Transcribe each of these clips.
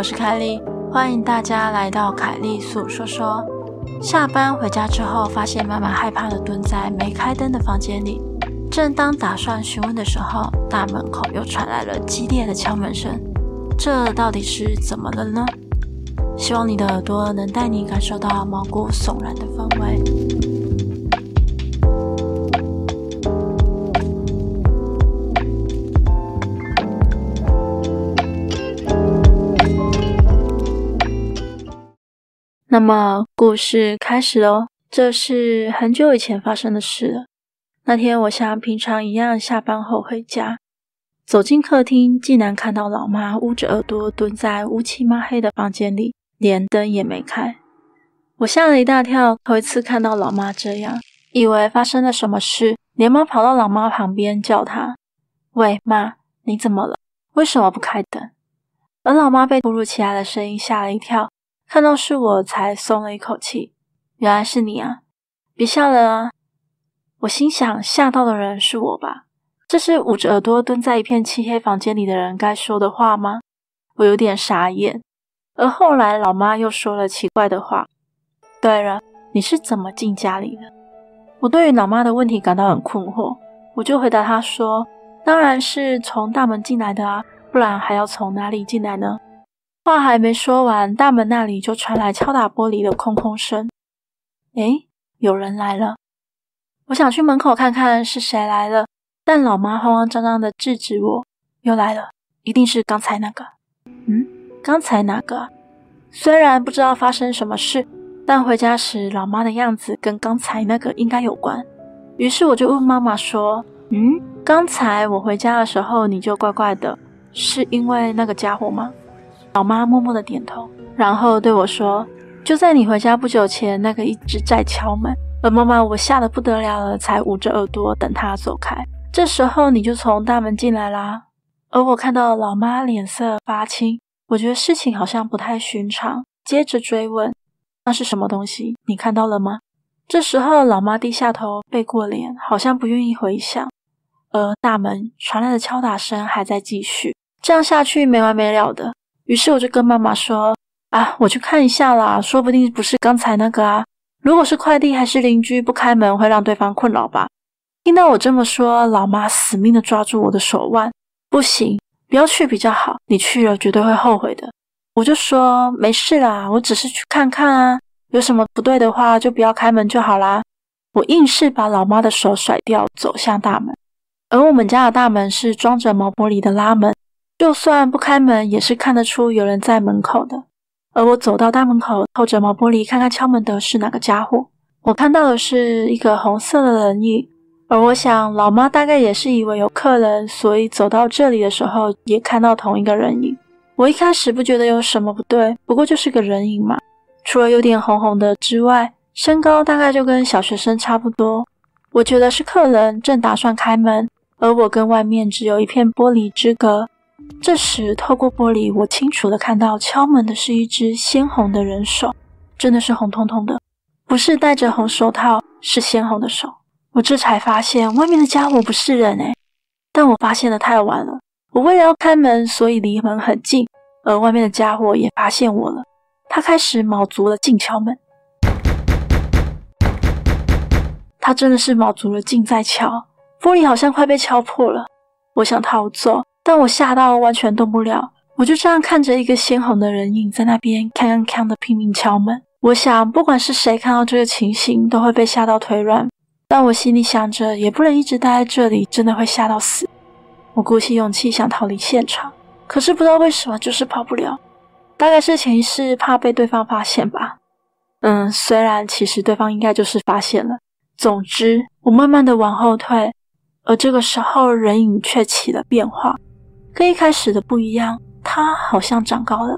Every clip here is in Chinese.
我是凯莉，欢迎大家来到凯莉粟说说。下班回家之后，发现妈妈害怕地蹲在没开灯的房间里。正当打算询问的时候，大门口又传来了激烈的敲门声。这到底是怎么了呢？希望你的耳朵能带你感受到毛骨悚然的氛围。那么故事开始喽。这是很久以前发生的事了。那天我像平常一样下班后回家，走进客厅，竟然看到老妈捂着耳朵蹲在乌漆抹黑的房间里，连灯也没开。我吓了一大跳，头一次看到老妈这样，以为发生了什么事，连忙跑到老妈旁边叫她：“喂，妈，你怎么了？为什么不开灯？”而老妈被突如其来的声音吓了一跳。看到是我才松了一口气，原来是你啊！别吓了啊！我心想，吓到的人是我吧？这是捂着耳朵蹲在一片漆黑房间里的人该说的话吗？我有点傻眼。而后来老妈又说了奇怪的话。对了，你是怎么进家里的？我对于老妈的问题感到很困惑，我就回答她说：“当然是从大门进来的啊，不然还要从哪里进来呢？”话还没说完，大门那里就传来敲打玻璃的空空声。诶，有人来了！我想去门口看看是谁来了，但老妈慌慌张张的制止我。又来了，一定是刚才那个。嗯，刚才哪个？虽然不知道发生什么事，但回家时老妈的样子跟刚才那个应该有关。于是我就问妈妈说：“嗯，刚才我回家的时候你就怪怪的，是因为那个家伙吗？”老妈默默的点头，然后对我说：“就在你回家不久前，那个一直在敲门。而妈妈，我吓得不得了了，才捂着耳朵等他走开。这时候你就从大门进来啦。而我看到老妈脸色发青，我觉得事情好像不太寻常，接着追问：那是什么东西？你看到了吗？这时候老妈低下头，背过脸，好像不愿意回想。而大门传来的敲打声还在继续，这样下去没完没了的。”于是我就跟妈妈说：“啊，我去看一下啦，说不定不是刚才那个啊。如果是快递还是邻居不开门，会让对方困扰吧。”听到我这么说，老妈死命地抓住我的手腕：“不行，不要去比较好，你去了绝对会后悔的。”我就说：“没事啦，我只是去看看啊，有什么不对的话就不要开门就好啦。”我硬是把老妈的手甩掉，走向大门。而我们家的大门是装着毛玻璃的拉门。就算不开门，也是看得出有人在门口的。而我走到大门口，透着毛玻璃，看看敲门的是哪个家伙。我看到的是一个红色的人影，而我想老妈大概也是以为有客人，所以走到这里的时候也看到同一个人影。我一开始不觉得有什么不对，不过就是个人影嘛，除了有点红红的之外，身高大概就跟小学生差不多。我觉得是客人正打算开门，而我跟外面只有一片玻璃之隔。这时，透过玻璃，我清楚地看到敲门的是一只鲜红的人手，真的是红彤彤的，不是戴着红手套，是鲜红的手。我这才发现，外面的家伙不是人诶，但我发现的太晚了。我为了要开门，所以离门很近，而外面的家伙也发现我了，他开始卯足了劲敲门。他真的是卯足了劲在敲，玻璃好像快被敲破了。我想逃走。但我吓到完全动不了，我就这样看着一个鲜红的人影在那边锵锵锵的拼命敲门。我想，不管是谁看到这个情形，都会被吓到腿软。但我心里想着，也不能一直待在这里，真的会吓到死。我鼓起勇气想逃离现场，可是不知道为什么就是跑不了。大概是潜意识怕被对方发现吧。嗯，虽然其实对方应该就是发现了。总之，我慢慢的往后退，而这个时候人影却起了变化。跟一开始的不一样，他好像长高了，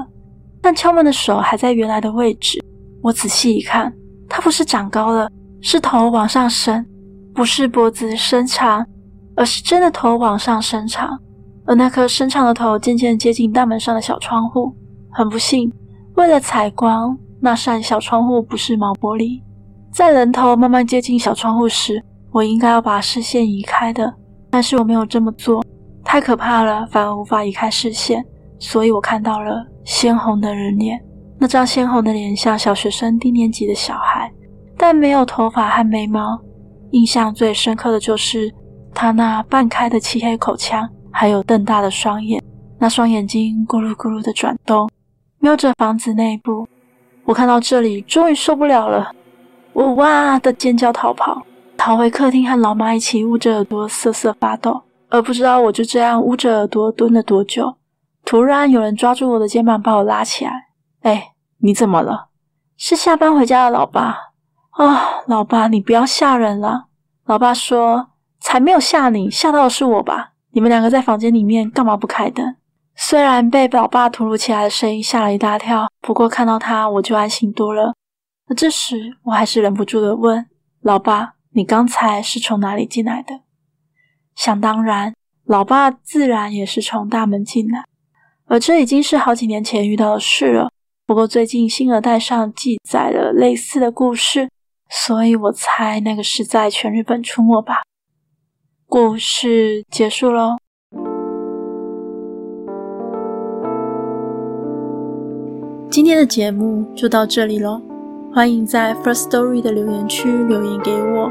但敲门的手还在原来的位置。我仔细一看，他不是长高了，是头往上伸，不是脖子伸长，而是真的头往上伸长。而那颗伸长的头渐渐接近大门上的小窗户。很不幸，为了采光，那扇小窗户不是毛玻璃。在人头慢慢接近小窗户时，我应该要把视线移开的，但是我没有这么做。太可怕了，反而无法移开视线，所以我看到了鲜红的人脸，那张鲜红的脸像小学生低年级的小孩，但没有头发和眉毛。印象最深刻的就是他那半开的漆黑口腔，还有瞪大的双眼，那双眼睛咕噜咕噜的转动，瞄着房子内部。我看到这里，终于受不了了，我哇的尖叫逃跑，逃回客厅和老妈一起捂着耳朵瑟瑟发抖，而不知道我就这样捂着耳朵蹲了多久。突然有人抓住我的肩膀，把我拉起来。哎，你怎么了？是下班回家的老爸。啊、老爸，你不要吓人了。老爸说：“才没有吓你，吓到的是我吧？你们两个在房间里面干嘛不开灯？”虽然被老爸突如其来的声音吓了一大跳，不过看到他我就安心多了。那这时我还是忍不住的问：“老爸，你刚才是从哪里进来的？”想当然，老爸自然也是从大门进来，而这已经是好几年前遇到的事了。不过最近新二代上记载了类似的故事。所以我猜那个是在全日本出没吧。故事结束喽。今天的节目就到这里喽。欢迎在 First Story 的留言区留言给我，